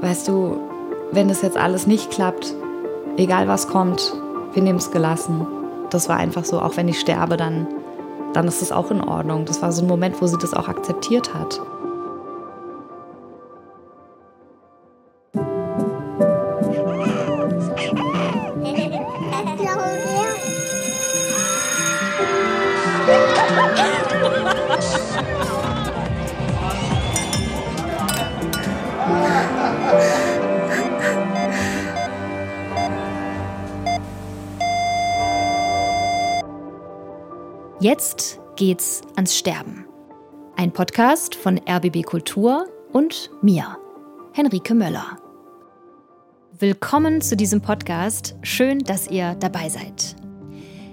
Weißt du, wenn das jetzt alles nicht klappt, egal was kommt, wir nehmen es gelassen. Das war einfach so, auch wenn ich sterbe, dann, dann ist es auch in Ordnung. Das war so ein Moment, wo sie das auch akzeptiert hat. Geht's ans Sterben. Ein Podcast von RBB Kultur und mir, Henrike Möller. Willkommen zu diesem Podcast. Schön, dass ihr dabei seid.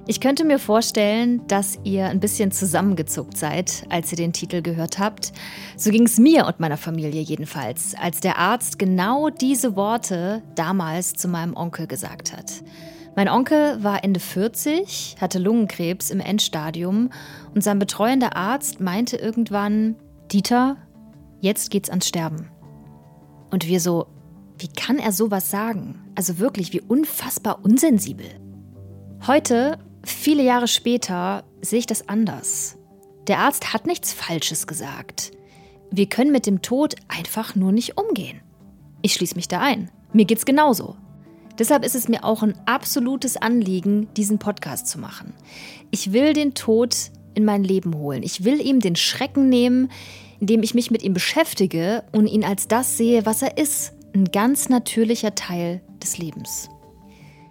Ich könnte mir vorstellen, dass ihr ein bisschen zusammengezuckt seid, als ihr den Titel gehört habt. So ging es mir und meiner Familie jedenfalls, als der Arzt genau diese Worte damals zu meinem Onkel gesagt hat. Mein Onkel war Ende 40, hatte Lungenkrebs im Endstadium und sein betreuender Arzt meinte irgendwann, Dieter, jetzt geht's ans Sterben. Und wir so, wie kann er sowas sagen? Also wirklich, wie unfassbar unsensibel. Heute, viele Jahre später, sehe ich das anders. Der Arzt hat nichts Falsches gesagt. Wir können mit dem Tod einfach nur nicht umgehen. Ich schließe mich da ein. Mir geht's genauso. Deshalb ist es mir auch ein absolutes Anliegen, diesen Podcast zu machen. Ich will den Tod in mein Leben holen. Ich will ihm den Schrecken nehmen, indem ich mich mit ihm beschäftige und ihn als das sehe, was er ist. Ein ganz natürlicher Teil des Lebens.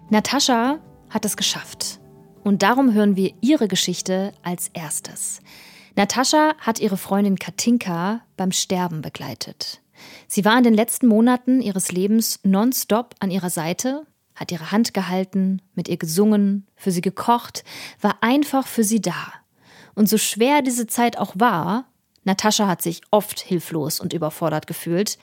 Natascha hat es geschafft. Und darum hören wir ihre Geschichte als erstes. Natascha hat ihre Freundin Katinka beim Sterben begleitet. Sie war in den letzten Monaten ihres Lebens nonstop an ihrer Seite, hat ihre Hand gehalten, mit ihr gesungen, für sie gekocht, war einfach für sie da. Und so schwer diese Zeit auch war, Natascha hat sich oft hilflos und überfordert gefühlt,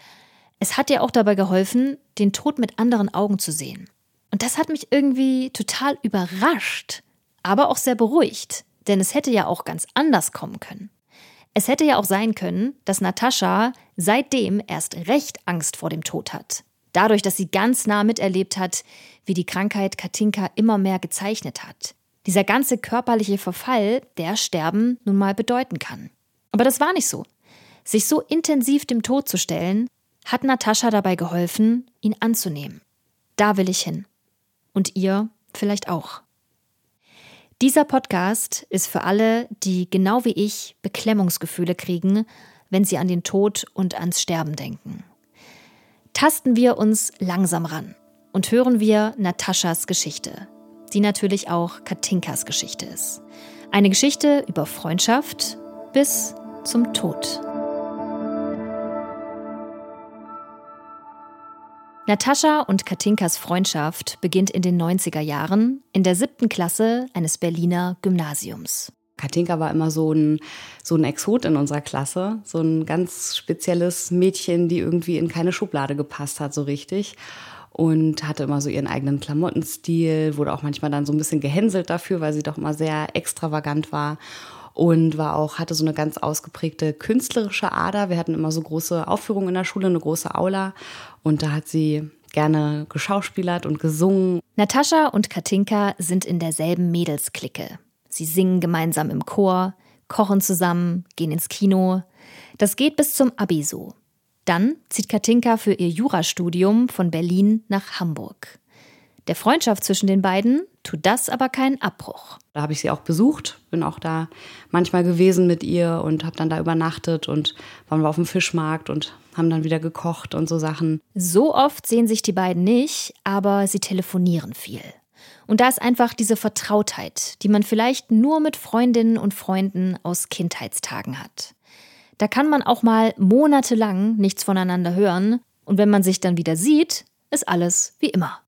es hat ihr auch dabei geholfen, den Tod mit anderen Augen zu sehen. Und das hat mich irgendwie total überrascht, aber auch sehr beruhigt, denn es hätte ja auch ganz anders kommen können. Es hätte ja auch sein können, dass Natascha seitdem erst recht Angst vor dem Tod hat. Dadurch, dass sie ganz nah miterlebt hat, wie die Krankheit Katinka immer mehr gezeichnet hat. Dieser ganze körperliche Verfall, der Sterben nun mal bedeuten kann. Aber das war nicht so. Sich so intensiv dem Tod zu stellen, hat Natascha dabei geholfen, ihn anzunehmen. Da will ich hin. Und ihr vielleicht auch. Dieser Podcast ist für alle, die genau wie ich Beklemmungsgefühle kriegen, wenn sie an den Tod und ans Sterben denken. Tasten wir uns langsam ran und hören wir Nataschas Geschichte, die natürlich auch Katinkas Geschichte ist. Eine Geschichte über Freundschaft bis zum Tod. Natascha und Katinkas Freundschaft beginnt in den 90er Jahren in der siebten Klasse eines Berliner Gymnasiums. Katinka war immer so ein, so ein Exot in unserer Klasse, so ein ganz spezielles Mädchen, die irgendwie in keine Schublade gepasst hat, so richtig. Und hatte immer so ihren eigenen Klamottenstil, wurde auch manchmal dann so ein bisschen gehänselt dafür, weil sie doch immer sehr extravagant war und war auch, hatte so eine ganz ausgeprägte künstlerische Ader. Wir hatten immer so große Aufführungen in der Schule, eine große Aula und da hat sie gerne geschauspielert und gesungen. Natascha und Katinka sind in derselben Mädelsklicke. Sie singen gemeinsam im Chor, kochen zusammen, gehen ins Kino. Das geht bis zum Abi so. Dann zieht Katinka für ihr Jurastudium von Berlin nach Hamburg. Der Freundschaft zwischen den beiden tut das aber keinen Abbruch. Da habe ich sie auch besucht, bin auch da manchmal gewesen mit ihr und habe dann da übernachtet und waren wir auf dem Fischmarkt und haben dann wieder gekocht und so Sachen. So oft sehen sich die beiden nicht, aber sie telefonieren viel. Und da ist einfach diese Vertrautheit, die man vielleicht nur mit Freundinnen und Freunden aus Kindheitstagen hat. Da kann man auch mal monatelang nichts voneinander hören und wenn man sich dann wieder sieht, ist alles wie immer.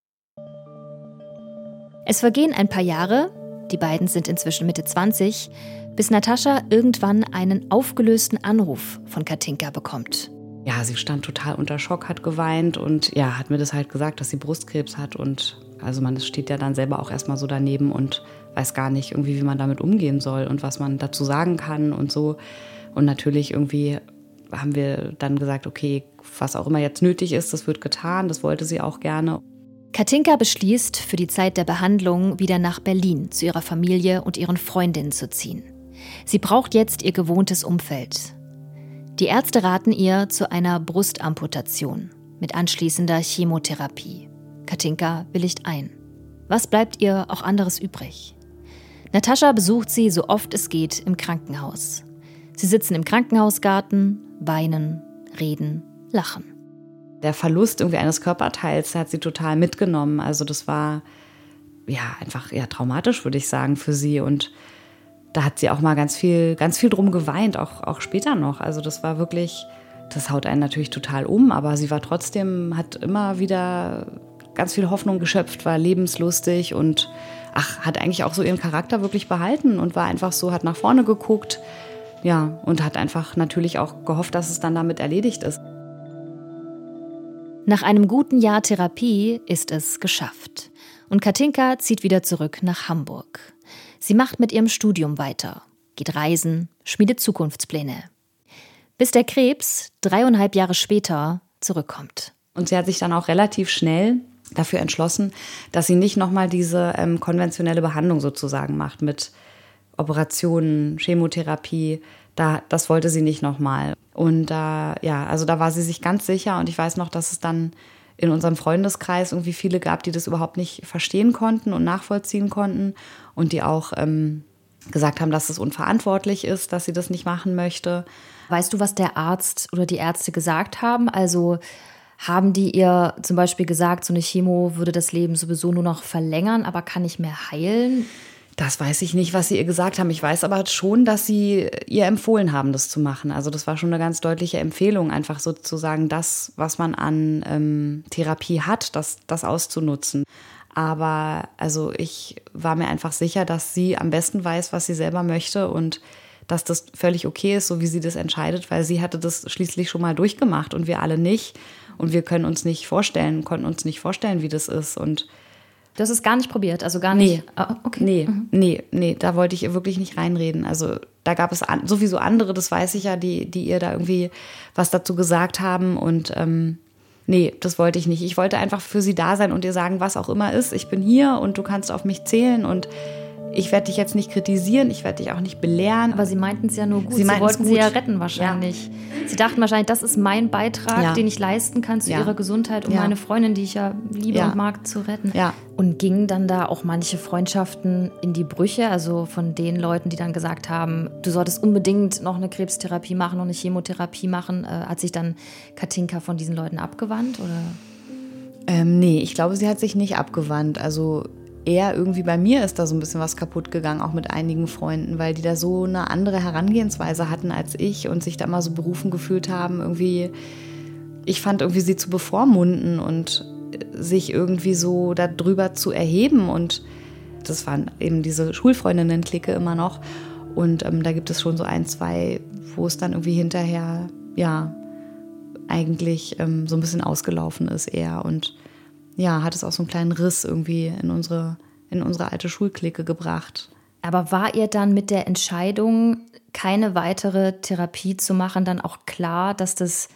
Es vergehen ein paar Jahre, die beiden sind inzwischen Mitte 20, bis Natascha irgendwann einen aufgelösten Anruf von Katinka bekommt. Ja, sie stand total unter Schock, hat geweint und ja, hat mir das halt gesagt, dass sie Brustkrebs hat und also man steht ja dann selber auch erstmal so daneben und weiß gar nicht irgendwie, wie man damit umgehen soll und was man dazu sagen kann und so. Und natürlich irgendwie haben wir dann gesagt, okay, was auch immer jetzt nötig ist, das wird getan. Das wollte sie auch gerne. Katinka beschließt, für die Zeit der Behandlung wieder nach Berlin zu ihrer Familie und ihren Freundinnen zu ziehen. Sie braucht jetzt ihr gewohntes Umfeld. Die Ärzte raten ihr zu einer Brustamputation mit anschließender Chemotherapie. Katinka willigt ein. Was bleibt ihr auch anderes übrig? Natascha besucht sie so oft es geht im Krankenhaus. Sie sitzen im Krankenhausgarten, weinen, reden, lachen. Der Verlust irgendwie eines Körperteils hat sie total mitgenommen. Also das war ja einfach ja traumatisch, würde ich sagen, für sie. Und da hat sie auch mal ganz viel, ganz viel drum geweint, auch, auch später noch. Also das war wirklich, das haut einen natürlich total um, aber sie war trotzdem, hat immer wieder ganz viel Hoffnung geschöpft, war lebenslustig und ach, hat eigentlich auch so ihren Charakter wirklich behalten und war einfach so, hat nach vorne geguckt, ja, und hat einfach natürlich auch gehofft, dass es dann damit erledigt ist. Nach einem guten Jahr Therapie ist es geschafft. Und Katinka zieht wieder zurück nach Hamburg. Sie macht mit ihrem Studium weiter, geht reisen, schmiedet Zukunftspläne. Bis der Krebs dreieinhalb Jahre später zurückkommt. Und sie hat sich dann auch relativ schnell dafür entschlossen, dass sie nicht nochmal diese ähm, konventionelle Behandlung sozusagen macht mit Operationen, Chemotherapie. Da, das wollte sie nicht nochmal. Und da, äh, ja, also da war sie sich ganz sicher. Und ich weiß noch, dass es dann in unserem Freundeskreis irgendwie viele gab, die das überhaupt nicht verstehen konnten und nachvollziehen konnten und die auch ähm, gesagt haben, dass es unverantwortlich ist, dass sie das nicht machen möchte. Weißt du, was der Arzt oder die Ärzte gesagt haben? Also haben die ihr zum Beispiel gesagt, so eine Chemo würde das Leben sowieso nur noch verlängern, aber kann nicht mehr heilen? Das weiß ich nicht, was sie ihr gesagt haben. Ich weiß aber schon, dass sie ihr empfohlen haben, das zu machen. Also das war schon eine ganz deutliche Empfehlung, einfach sozusagen das, was man an ähm, Therapie hat, das, das auszunutzen. Aber also ich war mir einfach sicher, dass sie am besten weiß, was sie selber möchte und dass das völlig okay ist, so wie sie das entscheidet, weil sie hatte das schließlich schon mal durchgemacht und wir alle nicht. Und wir können uns nicht vorstellen, konnten uns nicht vorstellen, wie das ist. Und Du hast es gar nicht probiert, also gar nicht. Nee, ah, okay. nee, mhm. nee, nee, da wollte ich ihr wirklich nicht reinreden. Also da gab es an, sowieso andere, das weiß ich ja, die, die ihr da irgendwie was dazu gesagt haben. Und ähm, nee, das wollte ich nicht. Ich wollte einfach für sie da sein und ihr sagen, was auch immer ist. Ich bin hier und du kannst auf mich zählen und ich werde dich jetzt nicht kritisieren, ich werde dich auch nicht belehren. Aber sie meinten es ja nur gut. Sie, sie wollten gut. sie ja retten wahrscheinlich. Ja. Sie dachten wahrscheinlich, das ist mein Beitrag, ja. den ich leisten kann zu ja. ihrer Gesundheit, um meine Freundin, die ich ja liebe und mag, zu retten. Und gingen dann da auch manche Freundschaften in die Brüche, also von den Leuten, die dann gesagt haben, du solltest unbedingt noch eine Krebstherapie machen und eine Chemotherapie machen, äh, hat sich dann Katinka von diesen Leuten abgewandt oder? Ähm, nee, ich glaube, sie hat sich nicht abgewandt. Also eher irgendwie bei mir ist da so ein bisschen was kaputt gegangen, auch mit einigen Freunden, weil die da so eine andere Herangehensweise hatten als ich und sich da immer so berufen gefühlt haben, irgendwie, ich fand irgendwie sie zu bevormunden und sich irgendwie so darüber zu erheben. Und das waren eben diese Schulfreundinnen-Clique immer noch. Und ähm, da gibt es schon so ein, zwei, wo es dann irgendwie hinterher, ja, eigentlich ähm, so ein bisschen ausgelaufen ist eher. Und ja, hat es auch so einen kleinen Riss irgendwie in unsere, in unsere alte Schulklicke gebracht. Aber war ihr dann mit der Entscheidung, keine weitere Therapie zu machen, dann auch klar, dass das,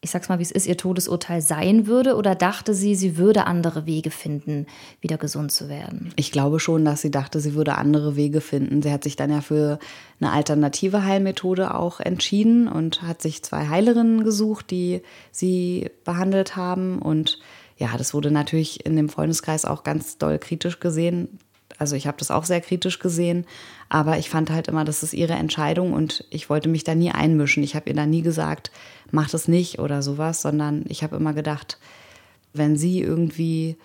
ich sag's mal, wie es ist, ihr Todesurteil sein würde? Oder dachte sie, sie würde andere Wege finden, wieder gesund zu werden? Ich glaube schon, dass sie dachte, sie würde andere Wege finden. Sie hat sich dann ja für eine alternative Heilmethode auch entschieden und hat sich zwei Heilerinnen gesucht, die sie behandelt haben und ja, das wurde natürlich in dem Freundeskreis auch ganz doll kritisch gesehen. Also ich habe das auch sehr kritisch gesehen, aber ich fand halt immer, das ist ihre Entscheidung und ich wollte mich da nie einmischen. Ich habe ihr da nie gesagt, mach das nicht oder sowas, sondern ich habe immer gedacht, wenn sie irgendwie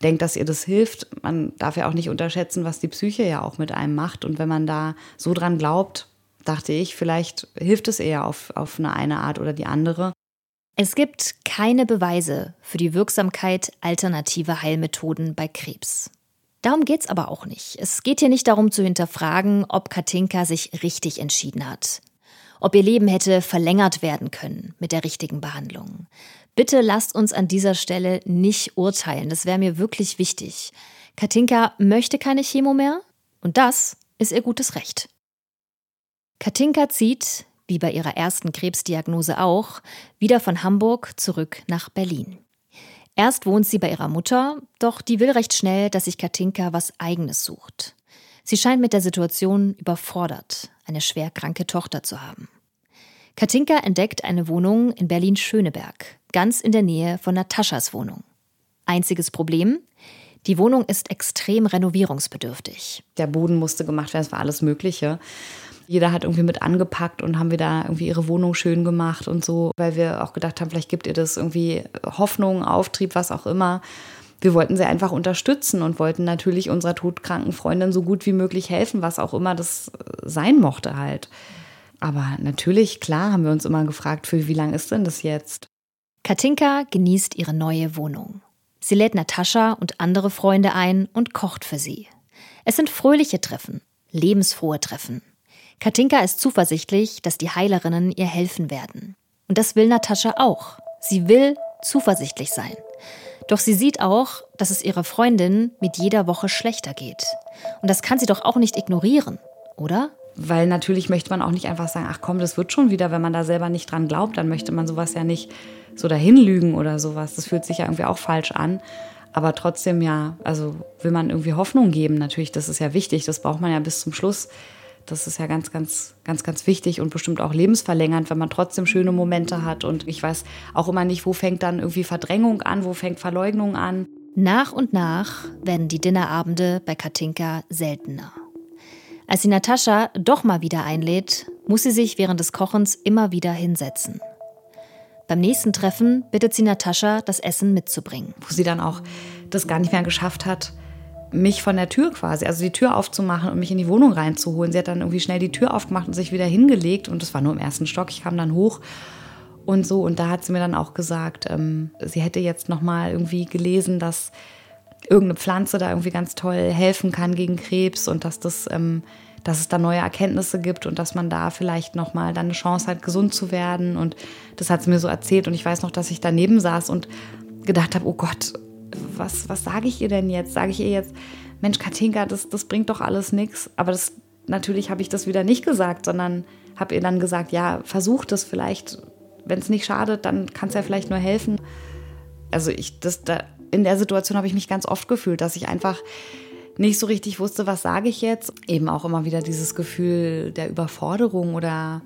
denkt, dass ihr das hilft, man darf ja auch nicht unterschätzen, was die Psyche ja auch mit einem macht. Und wenn man da so dran glaubt, dachte ich, vielleicht hilft es eher auf, auf eine, eine Art oder die andere. Es gibt keine Beweise für die Wirksamkeit alternativer Heilmethoden bei Krebs. Darum geht es aber auch nicht. Es geht hier nicht darum zu hinterfragen, ob Katinka sich richtig entschieden hat. Ob ihr Leben hätte verlängert werden können mit der richtigen Behandlung. Bitte lasst uns an dieser Stelle nicht urteilen. Das wäre mir wirklich wichtig. Katinka möchte keine Chemo mehr und das ist ihr gutes Recht. Katinka zieht wie bei ihrer ersten Krebsdiagnose auch, wieder von Hamburg zurück nach Berlin. Erst wohnt sie bei ihrer Mutter, doch die will recht schnell, dass sich Katinka was Eigenes sucht. Sie scheint mit der Situation überfordert, eine schwer kranke Tochter zu haben. Katinka entdeckt eine Wohnung in Berlin-Schöneberg, ganz in der Nähe von Nataschas Wohnung. Einziges Problem, die Wohnung ist extrem renovierungsbedürftig. Der Boden musste gemacht werden, es war alles Mögliche. Jeder hat irgendwie mit angepackt und haben wir da irgendwie ihre Wohnung schön gemacht und so, weil wir auch gedacht haben, vielleicht gibt ihr das irgendwie Hoffnung, Auftrieb, was auch immer. Wir wollten sie einfach unterstützen und wollten natürlich unserer todkranken Freundin so gut wie möglich helfen, was auch immer das sein mochte halt. Aber natürlich, klar, haben wir uns immer gefragt, für wie lange ist denn das jetzt? Katinka genießt ihre neue Wohnung. Sie lädt Natascha und andere Freunde ein und kocht für sie. Es sind fröhliche Treffen, lebensfrohe Treffen. Katinka ist zuversichtlich, dass die Heilerinnen ihr helfen werden. Und das will Natascha auch. Sie will zuversichtlich sein. Doch sie sieht auch, dass es ihrer Freundin mit jeder Woche schlechter geht. Und das kann sie doch auch nicht ignorieren, oder? Weil natürlich möchte man auch nicht einfach sagen, ach komm, das wird schon wieder, wenn man da selber nicht dran glaubt, dann möchte man sowas ja nicht so dahin lügen oder sowas. Das fühlt sich ja irgendwie auch falsch an. Aber trotzdem ja, also will man irgendwie Hoffnung geben, natürlich, das ist ja wichtig, das braucht man ja bis zum Schluss. Das ist ja ganz, ganz, ganz, ganz wichtig und bestimmt auch lebensverlängernd, wenn man trotzdem schöne Momente hat. Und ich weiß auch immer nicht, wo fängt dann irgendwie Verdrängung an, wo fängt Verleugnung an. Nach und nach werden die Dinnerabende bei Katinka seltener. Als sie Natascha doch mal wieder einlädt, muss sie sich während des Kochens immer wieder hinsetzen. Beim nächsten Treffen bittet sie Natascha, das Essen mitzubringen. Wo sie dann auch das gar nicht mehr geschafft hat, mich von der Tür quasi, also die Tür aufzumachen und mich in die Wohnung reinzuholen. Sie hat dann irgendwie schnell die Tür aufgemacht und sich wieder hingelegt und das war nur im ersten Stock. Ich kam dann hoch und so und da hat sie mir dann auch gesagt, ähm, sie hätte jetzt noch mal irgendwie gelesen, dass irgendeine Pflanze da irgendwie ganz toll helfen kann gegen Krebs und dass das ähm, dass es da neue Erkenntnisse gibt und dass man da vielleicht noch mal dann eine Chance hat, gesund zu werden. Und das hat sie mir so erzählt. Und ich weiß noch, dass ich daneben saß und gedacht habe, oh Gott, was, was sage ich ihr denn jetzt? Sage ich ihr jetzt, Mensch, Katinka, das, das bringt doch alles nichts. Aber das, natürlich habe ich das wieder nicht gesagt, sondern habe ihr dann gesagt, ja, versuch das vielleicht. Wenn es nicht schadet, dann kann es ja vielleicht nur helfen. Also ich, das, da, in der Situation habe ich mich ganz oft gefühlt, dass ich einfach nicht so richtig wusste, was sage ich jetzt. Eben auch immer wieder dieses Gefühl der Überforderung oder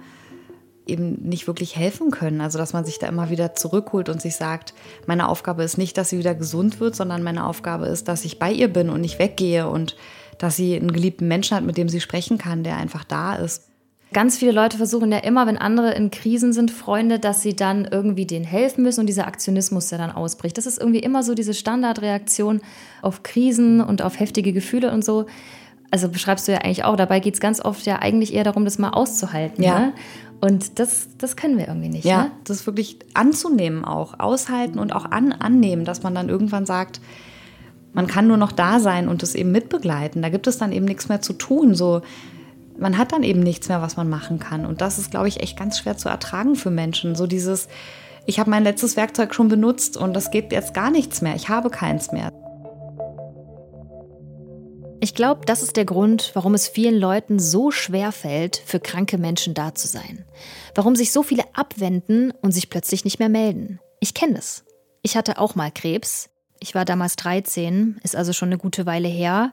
eben nicht wirklich helfen können. Also dass man sich da immer wieder zurückholt und sich sagt, meine Aufgabe ist nicht, dass sie wieder gesund wird, sondern meine Aufgabe ist, dass ich bei ihr bin und nicht weggehe und dass sie einen geliebten Menschen hat, mit dem sie sprechen kann, der einfach da ist. Ganz viele Leute versuchen ja immer, wenn andere in Krisen sind, Freunde, dass sie dann irgendwie denen helfen müssen und dieser Aktionismus, der dann ausbricht. Das ist irgendwie immer so diese Standardreaktion auf Krisen und auf heftige Gefühle und so. Also beschreibst du ja eigentlich auch. Dabei geht es ganz oft ja eigentlich eher darum, das mal auszuhalten. Ja. Ne? Und das, das können wir irgendwie nicht. Ja, ne? das wirklich anzunehmen auch, aushalten und auch an, annehmen, dass man dann irgendwann sagt, man kann nur noch da sein und das eben mitbegleiten. Da gibt es dann eben nichts mehr zu tun. So, man hat dann eben nichts mehr, was man machen kann. Und das ist, glaube ich, echt ganz schwer zu ertragen für Menschen. So dieses, ich habe mein letztes Werkzeug schon benutzt und das geht jetzt gar nichts mehr. Ich habe keins mehr. Ich glaube, das ist der Grund, warum es vielen Leuten so schwer fällt, für kranke Menschen da zu sein. Warum sich so viele abwenden und sich plötzlich nicht mehr melden. Ich kenne es. Ich hatte auch mal Krebs. Ich war damals 13, ist also schon eine gute Weile her.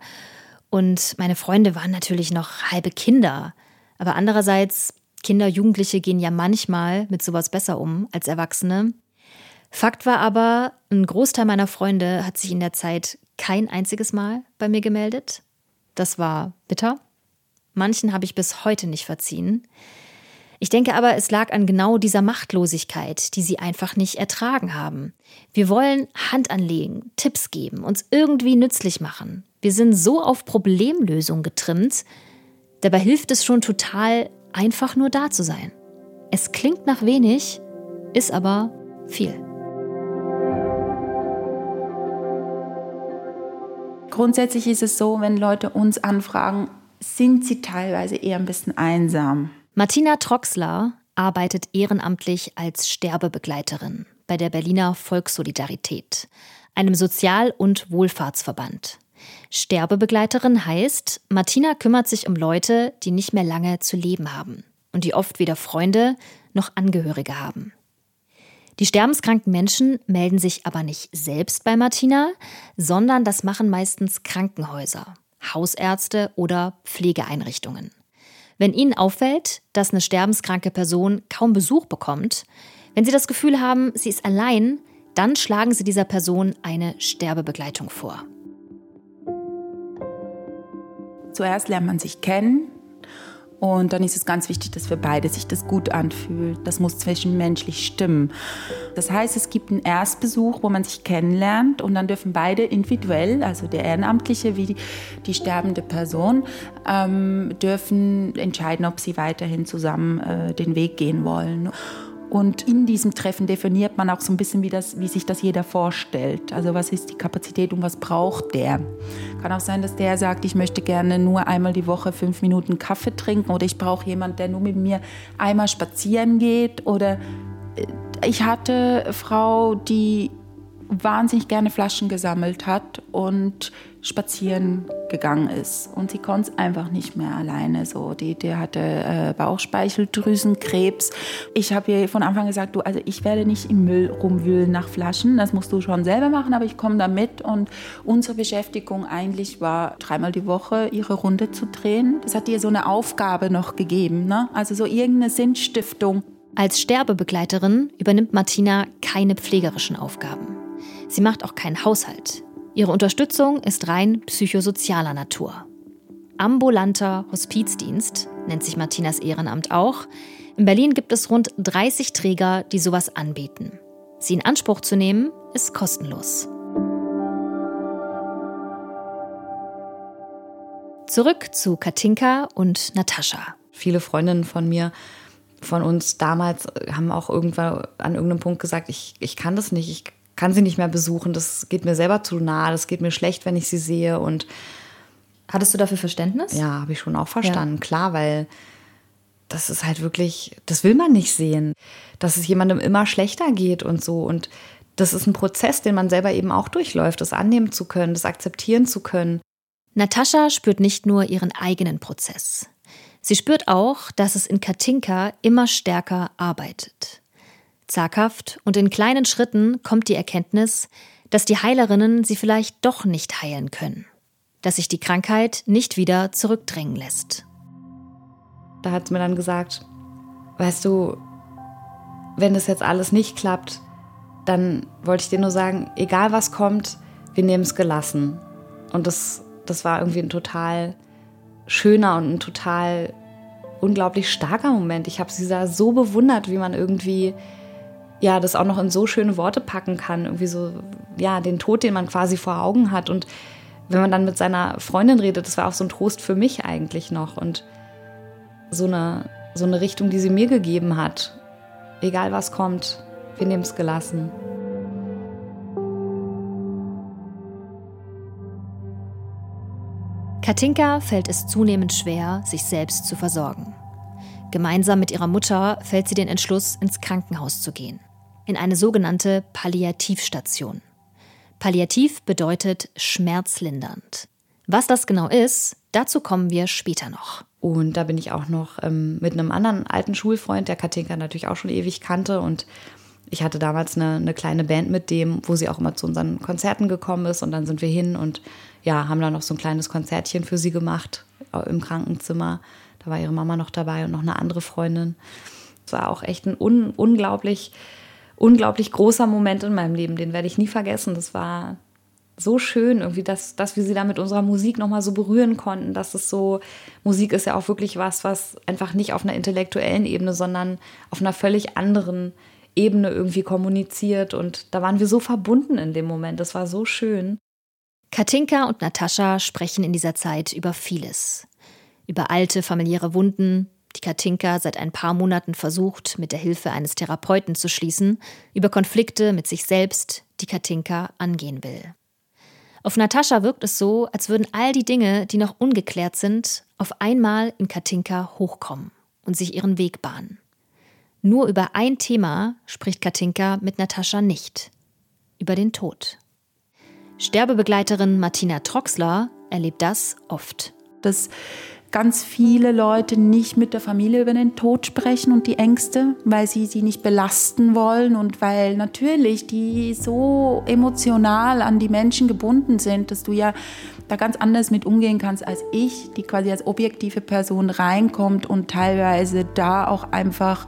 Und meine Freunde waren natürlich noch halbe Kinder. Aber andererseits, Kinder, Jugendliche gehen ja manchmal mit sowas besser um als Erwachsene. Fakt war aber, ein Großteil meiner Freunde hat sich in der Zeit kein einziges Mal bei mir gemeldet. Das war bitter. Manchen habe ich bis heute nicht verziehen. Ich denke aber, es lag an genau dieser Machtlosigkeit, die sie einfach nicht ertragen haben. Wir wollen Hand anlegen, Tipps geben, uns irgendwie nützlich machen. Wir sind so auf Problemlösung getrimmt, dabei hilft es schon total, einfach nur da zu sein. Es klingt nach wenig, ist aber viel. Grundsätzlich ist es so, wenn Leute uns anfragen, sind sie teilweise eher ein bisschen einsam. Martina Troxler arbeitet ehrenamtlich als Sterbebegleiterin bei der Berliner Volkssolidarität, einem Sozial- und Wohlfahrtsverband. Sterbebegleiterin heißt, Martina kümmert sich um Leute, die nicht mehr lange zu leben haben. und die oft weder Freunde noch Angehörige haben. Die sterbenskranken Menschen melden sich aber nicht selbst bei Martina, sondern das machen meistens Krankenhäuser, Hausärzte oder Pflegeeinrichtungen. Wenn Ihnen auffällt, dass eine sterbenskranke Person kaum Besuch bekommt, wenn Sie das Gefühl haben, sie ist allein, dann schlagen Sie dieser Person eine Sterbebegleitung vor. Zuerst lernt man sich kennen, und dann ist es ganz wichtig, dass für beide sich das gut anfühlt. Das muss zwischenmenschlich stimmen. Das heißt, es gibt einen Erstbesuch, wo man sich kennenlernt und dann dürfen beide individuell, also der Ehrenamtliche wie die, die sterbende Person, ähm, dürfen entscheiden, ob sie weiterhin zusammen äh, den Weg gehen wollen. Und in diesem Treffen definiert man auch so ein bisschen, wie, das, wie sich das jeder vorstellt. Also was ist die Kapazität und was braucht der? Kann auch sein, dass der sagt, ich möchte gerne nur einmal die Woche fünf Minuten Kaffee trinken oder ich brauche jemanden, der nur mit mir einmal spazieren geht. Oder äh, ich hatte eine Frau, die wahnsinnig gerne Flaschen gesammelt hat und spazieren gegangen ist. Und sie konnte es einfach nicht mehr alleine. So, die, die hatte äh, Bauchspeicheldrüsenkrebs. Ich habe ihr von Anfang gesagt, du, also ich werde nicht im Müll rumwühlen nach Flaschen. Das musst du schon selber machen, aber ich komme da mit. Und unsere Beschäftigung eigentlich war, dreimal die Woche ihre Runde zu drehen. Das hat ihr so eine Aufgabe noch gegeben. Ne? Also so irgendeine Sinnstiftung. Als Sterbebegleiterin übernimmt Martina keine pflegerischen Aufgaben. Sie macht auch keinen Haushalt. Ihre Unterstützung ist rein psychosozialer Natur. Ambulanter Hospizdienst nennt sich Martinas Ehrenamt auch. In Berlin gibt es rund 30 Träger, die sowas anbieten. Sie in Anspruch zu nehmen, ist kostenlos. Zurück zu Katinka und Natascha. Viele Freundinnen von mir, von uns damals, haben auch irgendwann an irgendeinem Punkt gesagt, ich, ich kann das nicht, ich kann sie nicht mehr besuchen, das geht mir selber zu nahe, das geht mir schlecht, wenn ich sie sehe. Und Hattest du dafür Verständnis? Ja, habe ich schon auch verstanden, ja. klar, weil das ist halt wirklich, das will man nicht sehen, dass es jemandem immer schlechter geht und so. Und das ist ein Prozess, den man selber eben auch durchläuft, das annehmen zu können, das akzeptieren zu können. Natascha spürt nicht nur ihren eigenen Prozess. Sie spürt auch, dass es in Katinka immer stärker arbeitet. Zaghaft und in kleinen Schritten kommt die Erkenntnis, dass die Heilerinnen sie vielleicht doch nicht heilen können, dass sich die Krankheit nicht wieder zurückdrängen lässt. Da hat sie mir dann gesagt, weißt du, wenn das jetzt alles nicht klappt, dann wollte ich dir nur sagen, egal was kommt, wir nehmen es gelassen. Und das, das war irgendwie ein total schöner und ein total unglaublich starker Moment. Ich habe sie da so bewundert, wie man irgendwie ja, das auch noch in so schöne Worte packen kann. Irgendwie so, ja, den Tod, den man quasi vor Augen hat. Und wenn man dann mit seiner Freundin redet, das war auch so ein Trost für mich eigentlich noch. Und so eine, so eine Richtung, die sie mir gegeben hat. Egal was kommt, wir nehmen es gelassen. Katinka fällt es zunehmend schwer, sich selbst zu versorgen. Gemeinsam mit ihrer Mutter fällt sie den Entschluss, ins Krankenhaus zu gehen in eine sogenannte Palliativstation. Palliativ bedeutet schmerzlindernd. Was das genau ist, dazu kommen wir später noch. Und da bin ich auch noch ähm, mit einem anderen alten Schulfreund, der Katinka natürlich auch schon ewig kannte. Und ich hatte damals eine, eine, kleine Band mit dem, wo sie auch immer zu unseren Konzerten gekommen ist. Und dann sind wir hin und ja, haben da noch so ein kleines Konzertchen für sie gemacht äh, im Krankenzimmer. Da war ihre Mama noch dabei und noch eine andere Freundin. Es war auch echt ein un unglaublich unglaublich großer Moment in meinem Leben, den werde ich nie vergessen. Das war so schön, irgendwie, dass, dass wir sie da mit unserer Musik nochmal so berühren konnten, dass es so, Musik ist ja auch wirklich was, was einfach nicht auf einer intellektuellen Ebene, sondern auf einer völlig anderen Ebene irgendwie kommuniziert. Und da waren wir so verbunden in dem Moment. Das war so schön. Katinka und Natascha sprechen in dieser Zeit über vieles. Über alte familiäre Wunden, die Katinka seit ein paar Monaten versucht, mit der Hilfe eines Therapeuten zu schließen, über Konflikte mit sich selbst, die Katinka angehen will. Auf Natascha wirkt es so, als würden all die Dinge, die noch ungeklärt sind, auf einmal in Katinka hochkommen und sich ihren Weg bahnen. Nur über ein Thema spricht Katinka mit Natascha nicht. Über den Tod. Sterbebegleiterin Martina Troxler erlebt das oft. Das ganz viele Leute nicht mit der Familie über den Tod sprechen und die Ängste, weil sie sie nicht belasten wollen und weil natürlich die so emotional an die Menschen gebunden sind, dass du ja da ganz anders mit umgehen kannst als ich, die quasi als objektive Person reinkommt und teilweise da auch einfach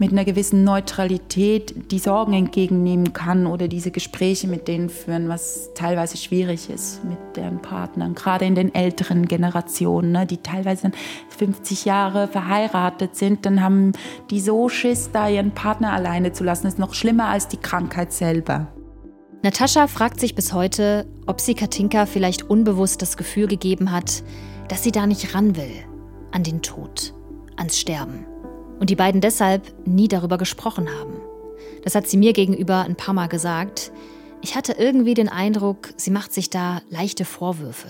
mit einer gewissen Neutralität die Sorgen entgegennehmen kann oder diese Gespräche mit denen führen, was teilweise schwierig ist mit deren Partnern, gerade in den älteren Generationen, ne, die teilweise 50 Jahre verheiratet sind, dann haben die so Schiss, da ihren Partner alleine zu lassen. Das ist noch schlimmer als die Krankheit selber. Natascha fragt sich bis heute, ob sie Katinka vielleicht unbewusst das Gefühl gegeben hat, dass sie da nicht ran will, an den Tod, ans Sterben und die beiden deshalb nie darüber gesprochen haben. Das hat sie mir gegenüber ein paar Mal gesagt. Ich hatte irgendwie den Eindruck, sie macht sich da leichte Vorwürfe.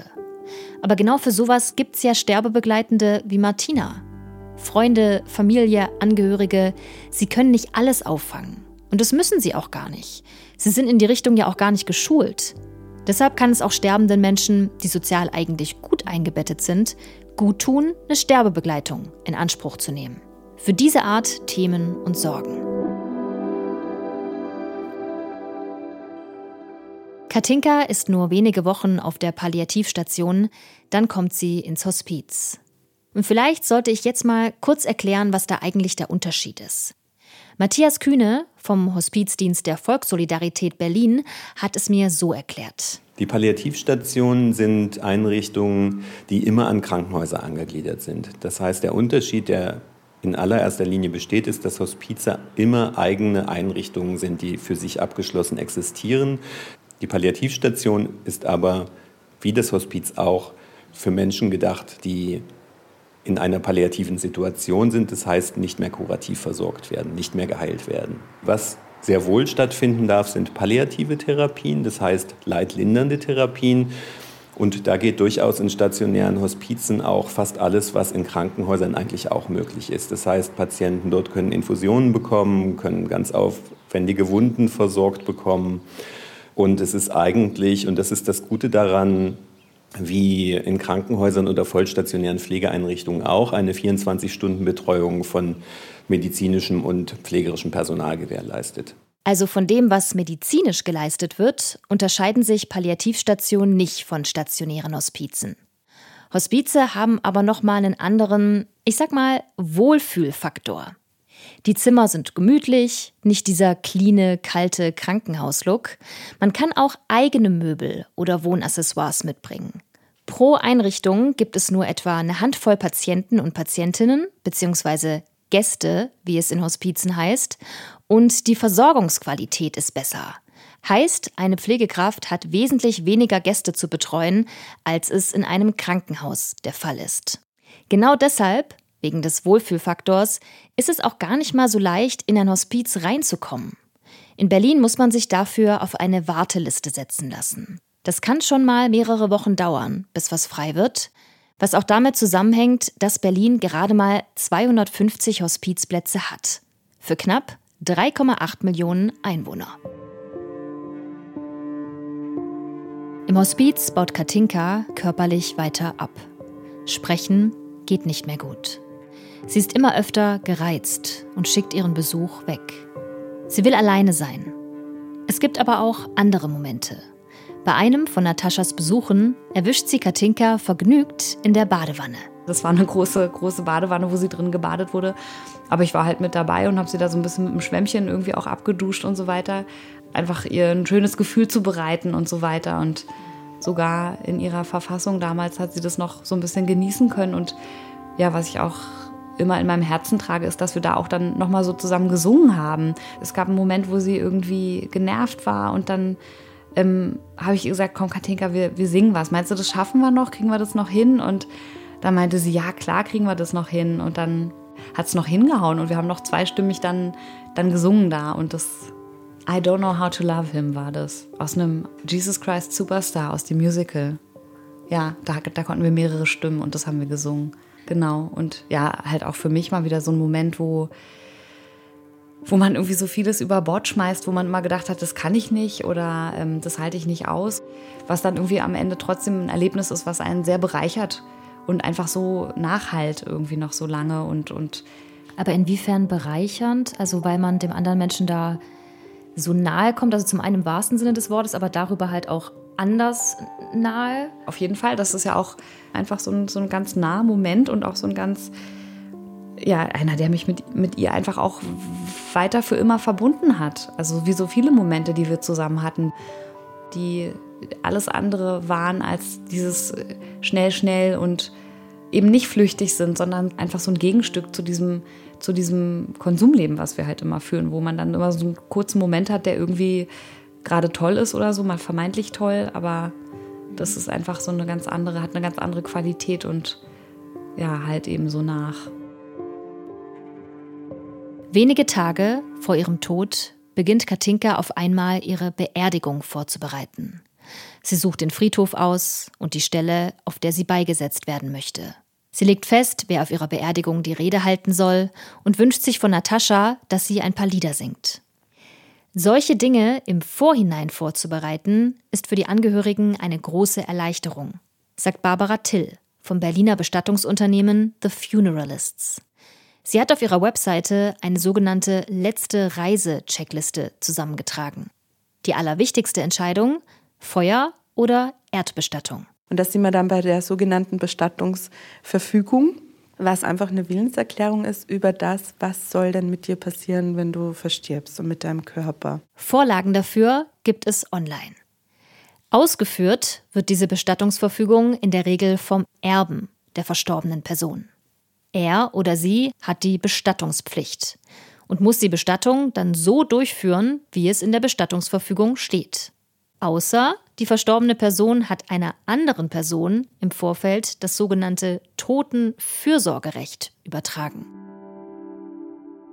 Aber genau für sowas gibt's ja Sterbebegleitende wie Martina. Freunde, Familie, Angehörige, sie können nicht alles auffangen. Und das müssen sie auch gar nicht. Sie sind in die Richtung ja auch gar nicht geschult. Deshalb kann es auch sterbenden Menschen, die sozial eigentlich gut eingebettet sind, gut tun, eine Sterbebegleitung in Anspruch zu nehmen für diese Art Themen und Sorgen. Katinka ist nur wenige Wochen auf der Palliativstation, dann kommt sie ins Hospiz. Und vielleicht sollte ich jetzt mal kurz erklären, was da eigentlich der Unterschied ist. Matthias Kühne vom Hospizdienst der Volkssolidarität Berlin hat es mir so erklärt. Die Palliativstationen sind Einrichtungen, die immer an Krankenhäuser angegliedert sind. Das heißt, der Unterschied der in allererster Linie besteht, ist, dass Hospize immer eigene Einrichtungen sind, die für sich abgeschlossen existieren. Die Palliativstation ist aber, wie das Hospiz auch, für Menschen gedacht, die in einer palliativen Situation sind, das heißt nicht mehr kurativ versorgt werden, nicht mehr geheilt werden. Was sehr wohl stattfinden darf, sind palliative Therapien, das heißt leitlindernde Therapien. Und da geht durchaus in stationären Hospizen auch fast alles, was in Krankenhäusern eigentlich auch möglich ist. Das heißt, Patienten dort können Infusionen bekommen, können ganz aufwendige Wunden versorgt bekommen. Und es ist eigentlich, und das ist das Gute daran, wie in Krankenhäusern oder vollstationären Pflegeeinrichtungen auch, eine 24-Stunden-Betreuung von medizinischem und pflegerischem Personal gewährleistet. Also von dem, was medizinisch geleistet wird, unterscheiden sich Palliativstationen nicht von stationären Hospizen. Hospize haben aber noch mal einen anderen, ich sag mal, Wohlfühlfaktor. Die Zimmer sind gemütlich, nicht dieser cleane, kalte Krankenhauslook. Man kann auch eigene Möbel oder Wohnaccessoires mitbringen. Pro Einrichtung gibt es nur etwa eine Handvoll Patienten und Patientinnen bzw. Gäste, wie es in Hospizen heißt, und die Versorgungsqualität ist besser. Heißt, eine Pflegekraft hat wesentlich weniger Gäste zu betreuen, als es in einem Krankenhaus der Fall ist. Genau deshalb, wegen des Wohlfühlfaktors, ist es auch gar nicht mal so leicht, in ein Hospiz reinzukommen. In Berlin muss man sich dafür auf eine Warteliste setzen lassen. Das kann schon mal mehrere Wochen dauern, bis was frei wird, was auch damit zusammenhängt, dass Berlin gerade mal 250 Hospizplätze hat. Für knapp 3,8 Millionen Einwohner. Im Hospiz baut Katinka körperlich weiter ab. Sprechen geht nicht mehr gut. Sie ist immer öfter gereizt und schickt ihren Besuch weg. Sie will alleine sein. Es gibt aber auch andere Momente, bei einem von Nataschas Besuchen erwischt sie Katinka vergnügt in der Badewanne. Das war eine große, große Badewanne, wo sie drin gebadet wurde. Aber ich war halt mit dabei und habe sie da so ein bisschen mit dem Schwämmchen irgendwie auch abgeduscht und so weiter. Einfach ihr ein schönes Gefühl zu bereiten und so weiter. Und sogar in ihrer Verfassung damals hat sie das noch so ein bisschen genießen können. Und ja, was ich auch immer in meinem Herzen trage, ist, dass wir da auch dann nochmal so zusammen gesungen haben. Es gab einen Moment, wo sie irgendwie genervt war und dann ähm, habe ich ihr gesagt, komm Katinka, wir, wir singen was. Meinst du, das schaffen wir noch? Kriegen wir das noch hin? Und dann meinte sie, ja klar kriegen wir das noch hin. Und dann hat es noch hingehauen und wir haben noch zweistimmig dann, dann gesungen da. Und das I Don't Know How to Love Him war das. Aus einem Jesus Christ Superstar, aus dem Musical. Ja, da, da konnten wir mehrere Stimmen und das haben wir gesungen. Genau. Und ja, halt auch für mich mal wieder so ein Moment, wo wo man irgendwie so vieles über Bord schmeißt, wo man immer gedacht hat, das kann ich nicht oder ähm, das halte ich nicht aus, was dann irgendwie am Ende trotzdem ein Erlebnis ist, was einen sehr bereichert und einfach so nachhalt irgendwie noch so lange und, und aber inwiefern bereichernd? Also weil man dem anderen Menschen da so nahe kommt, also zum einen im wahrsten Sinne des Wortes, aber darüber halt auch anders nahe. Auf jeden Fall, das ist ja auch einfach so ein, so ein ganz naher Moment und auch so ein ganz, ja, einer, der mich mit, mit ihr einfach auch weiter für immer verbunden hat. Also wie so viele Momente, die wir zusammen hatten, die alles andere waren als dieses schnell, schnell und eben nicht flüchtig sind, sondern einfach so ein Gegenstück zu diesem, zu diesem Konsumleben, was wir halt immer führen, wo man dann immer so einen kurzen Moment hat, der irgendwie gerade toll ist oder so, mal vermeintlich toll, aber das ist einfach so eine ganz andere, hat eine ganz andere Qualität und ja, halt eben so nach. Wenige Tage vor ihrem Tod beginnt Katinka auf einmal ihre Beerdigung vorzubereiten. Sie sucht den Friedhof aus und die Stelle, auf der sie beigesetzt werden möchte. Sie legt fest, wer auf ihrer Beerdigung die Rede halten soll und wünscht sich von Natascha, dass sie ein paar Lieder singt. Solche Dinge im Vorhinein vorzubereiten, ist für die Angehörigen eine große Erleichterung, sagt Barbara Till vom Berliner Bestattungsunternehmen The Funeralists. Sie hat auf ihrer Webseite eine sogenannte letzte Reise-Checkliste zusammengetragen. Die allerwichtigste Entscheidung Feuer oder Erdbestattung. Und das sind wir dann bei der sogenannten Bestattungsverfügung, was einfach eine Willenserklärung ist über das, was soll denn mit dir passieren, wenn du verstirbst und mit deinem Körper. Vorlagen dafür gibt es online. Ausgeführt wird diese Bestattungsverfügung in der Regel vom Erben der verstorbenen Person. Er oder sie hat die Bestattungspflicht und muss die Bestattung dann so durchführen, wie es in der Bestattungsverfügung steht. Außer die verstorbene Person hat einer anderen Person im Vorfeld das sogenannte Totenfürsorgerecht übertragen.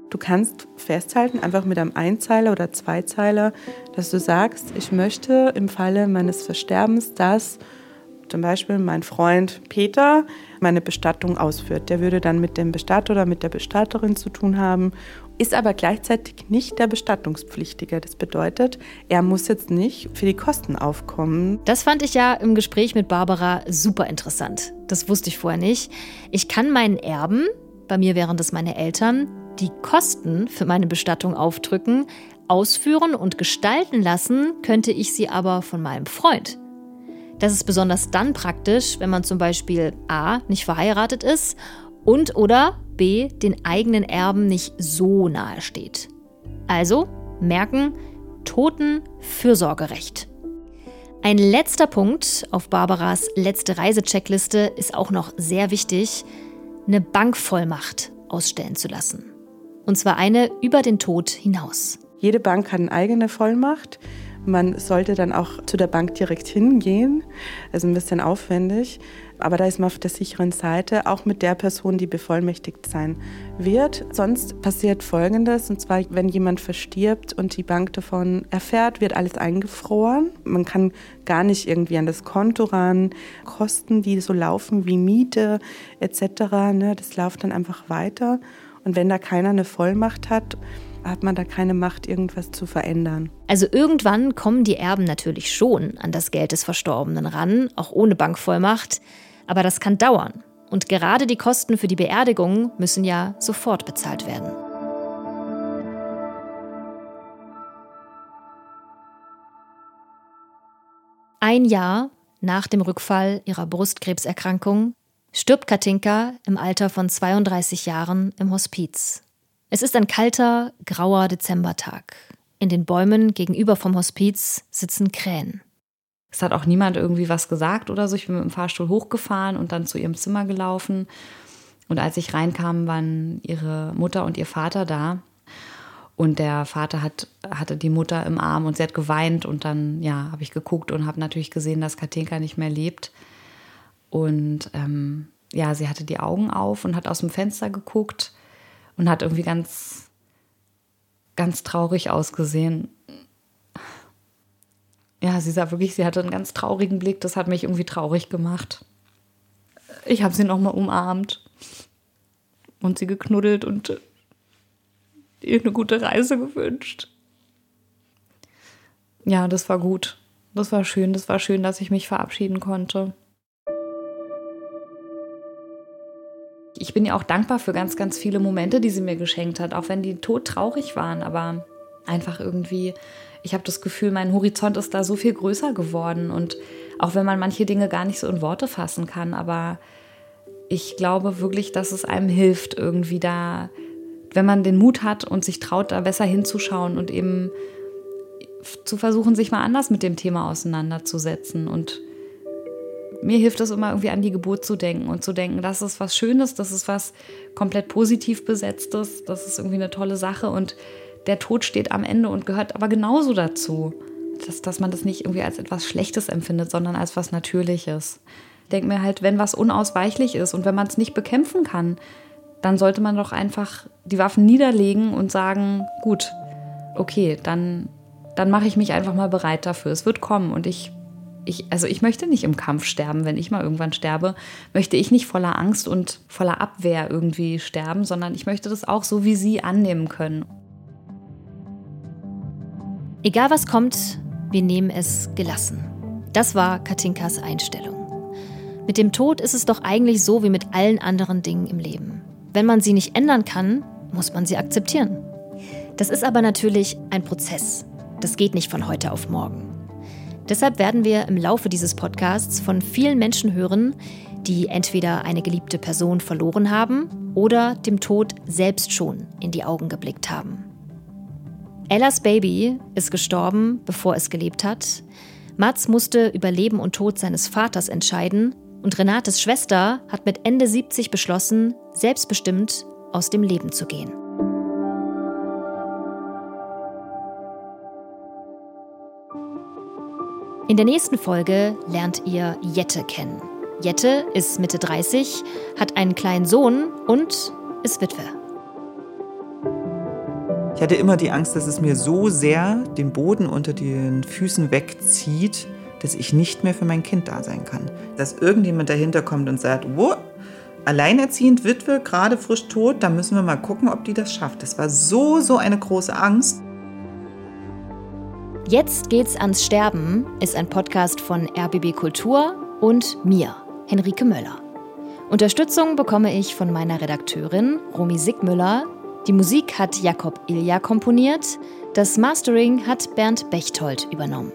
Du kannst festhalten, einfach mit einem Einzeiler oder Zweizeiler, dass du sagst, ich möchte im Falle meines Versterbens, dass zum Beispiel mein Freund Peter meine Bestattung ausführt. Der würde dann mit dem Bestatter oder mit der Bestatterin zu tun haben ist aber gleichzeitig nicht der Bestattungspflichtige. Das bedeutet, er muss jetzt nicht für die Kosten aufkommen. Das fand ich ja im Gespräch mit Barbara super interessant. Das wusste ich vorher nicht. Ich kann meinen Erben, bei mir wären das meine Eltern, die Kosten für meine Bestattung aufdrücken, ausführen und gestalten lassen, könnte ich sie aber von meinem Freund. Das ist besonders dann praktisch, wenn man zum Beispiel A nicht verheiratet ist und oder B den eigenen Erben nicht so nahe steht. Also merken, Totenfürsorgerecht. Ein letzter Punkt auf Barbaras letzte Reisecheckliste ist auch noch sehr wichtig, eine Bankvollmacht ausstellen zu lassen. Und zwar eine über den Tod hinaus. Jede Bank hat eine eigene Vollmacht. Man sollte dann auch zu der Bank direkt hingehen, also ein bisschen aufwendig. Aber da ist man auf der sicheren Seite, auch mit der Person, die bevollmächtigt sein wird. Sonst passiert Folgendes, und zwar, wenn jemand verstirbt und die Bank davon erfährt, wird alles eingefroren. Man kann gar nicht irgendwie an das Konto ran. Kosten, die so laufen wie Miete etc., ne, das läuft dann einfach weiter. Und wenn da keiner eine Vollmacht hat, hat man da keine Macht, irgendwas zu verändern. Also irgendwann kommen die Erben natürlich schon an das Geld des Verstorbenen ran, auch ohne Bankvollmacht. Aber das kann dauern. Und gerade die Kosten für die Beerdigung müssen ja sofort bezahlt werden. Ein Jahr nach dem Rückfall ihrer Brustkrebserkrankung stirbt Katinka im Alter von 32 Jahren im Hospiz. Es ist ein kalter, grauer Dezembertag. In den Bäumen gegenüber vom Hospiz sitzen Krähen. Es hat auch niemand irgendwie was gesagt oder so. Ich bin mit dem Fahrstuhl hochgefahren und dann zu ihrem Zimmer gelaufen. Und als ich reinkam, waren ihre Mutter und ihr Vater da. Und der Vater hat, hatte die Mutter im Arm und sie hat geweint. Und dann, ja, habe ich geguckt und habe natürlich gesehen, dass Katinka nicht mehr lebt. Und ähm, ja, sie hatte die Augen auf und hat aus dem Fenster geguckt und hat irgendwie ganz, ganz traurig ausgesehen. Ja, sie sah wirklich, sie hatte einen ganz traurigen Blick. Das hat mich irgendwie traurig gemacht. Ich habe sie nochmal umarmt und sie geknuddelt und ihr eine gute Reise gewünscht. Ja, das war gut. Das war schön. Das war schön, dass ich mich verabschieden konnte. Ich bin ihr auch dankbar für ganz, ganz viele Momente, die sie mir geschenkt hat, auch wenn die todtraurig waren, aber einfach irgendwie, ich habe das Gefühl, mein Horizont ist da so viel größer geworden und auch wenn man manche Dinge gar nicht so in Worte fassen kann, aber ich glaube wirklich, dass es einem hilft, irgendwie da, wenn man den Mut hat und sich traut, da besser hinzuschauen und eben zu versuchen, sich mal anders mit dem Thema auseinanderzusetzen. Und mir hilft es immer irgendwie an die Geburt zu denken und zu denken, das ist was Schönes, das ist was komplett positiv besetztes, das ist irgendwie eine tolle Sache und der Tod steht am Ende und gehört aber genauso dazu. Dass, dass man das nicht irgendwie als etwas Schlechtes empfindet, sondern als was Natürliches. Ich denke mir halt, wenn was unausweichlich ist und wenn man es nicht bekämpfen kann, dann sollte man doch einfach die Waffen niederlegen und sagen, gut, okay, dann, dann mache ich mich einfach mal bereit dafür. Es wird kommen und ich, ich, also ich möchte nicht im Kampf sterben. Wenn ich mal irgendwann sterbe, möchte ich nicht voller Angst und voller Abwehr irgendwie sterben, sondern ich möchte das auch so wie Sie annehmen können. Egal was kommt, wir nehmen es gelassen. Das war Katinkas Einstellung. Mit dem Tod ist es doch eigentlich so wie mit allen anderen Dingen im Leben. Wenn man sie nicht ändern kann, muss man sie akzeptieren. Das ist aber natürlich ein Prozess. Das geht nicht von heute auf morgen. Deshalb werden wir im Laufe dieses Podcasts von vielen Menschen hören, die entweder eine geliebte Person verloren haben oder dem Tod selbst schon in die Augen geblickt haben. Ellas Baby ist gestorben, bevor es gelebt hat. Mats musste über Leben und Tod seines Vaters entscheiden und Renates Schwester hat mit Ende 70 beschlossen, selbstbestimmt aus dem Leben zu gehen. In der nächsten Folge lernt ihr Jette kennen. Jette ist Mitte 30, hat einen kleinen Sohn und ist Witwe. Ich hatte immer die Angst, dass es mir so sehr den Boden unter den Füßen wegzieht, dass ich nicht mehr für mein Kind da sein kann. Dass irgendjemand dahinter kommt und sagt, wo, alleinerziehend Witwe, gerade frisch tot, da müssen wir mal gucken, ob die das schafft. Das war so, so eine große Angst. Jetzt geht's ans Sterben ist ein Podcast von RBB Kultur und mir, Henrike Möller. Unterstützung bekomme ich von meiner Redakteurin Romy Sigmüller, die Musik hat Jakob Ilja komponiert, das Mastering hat Bernd Bechtold übernommen.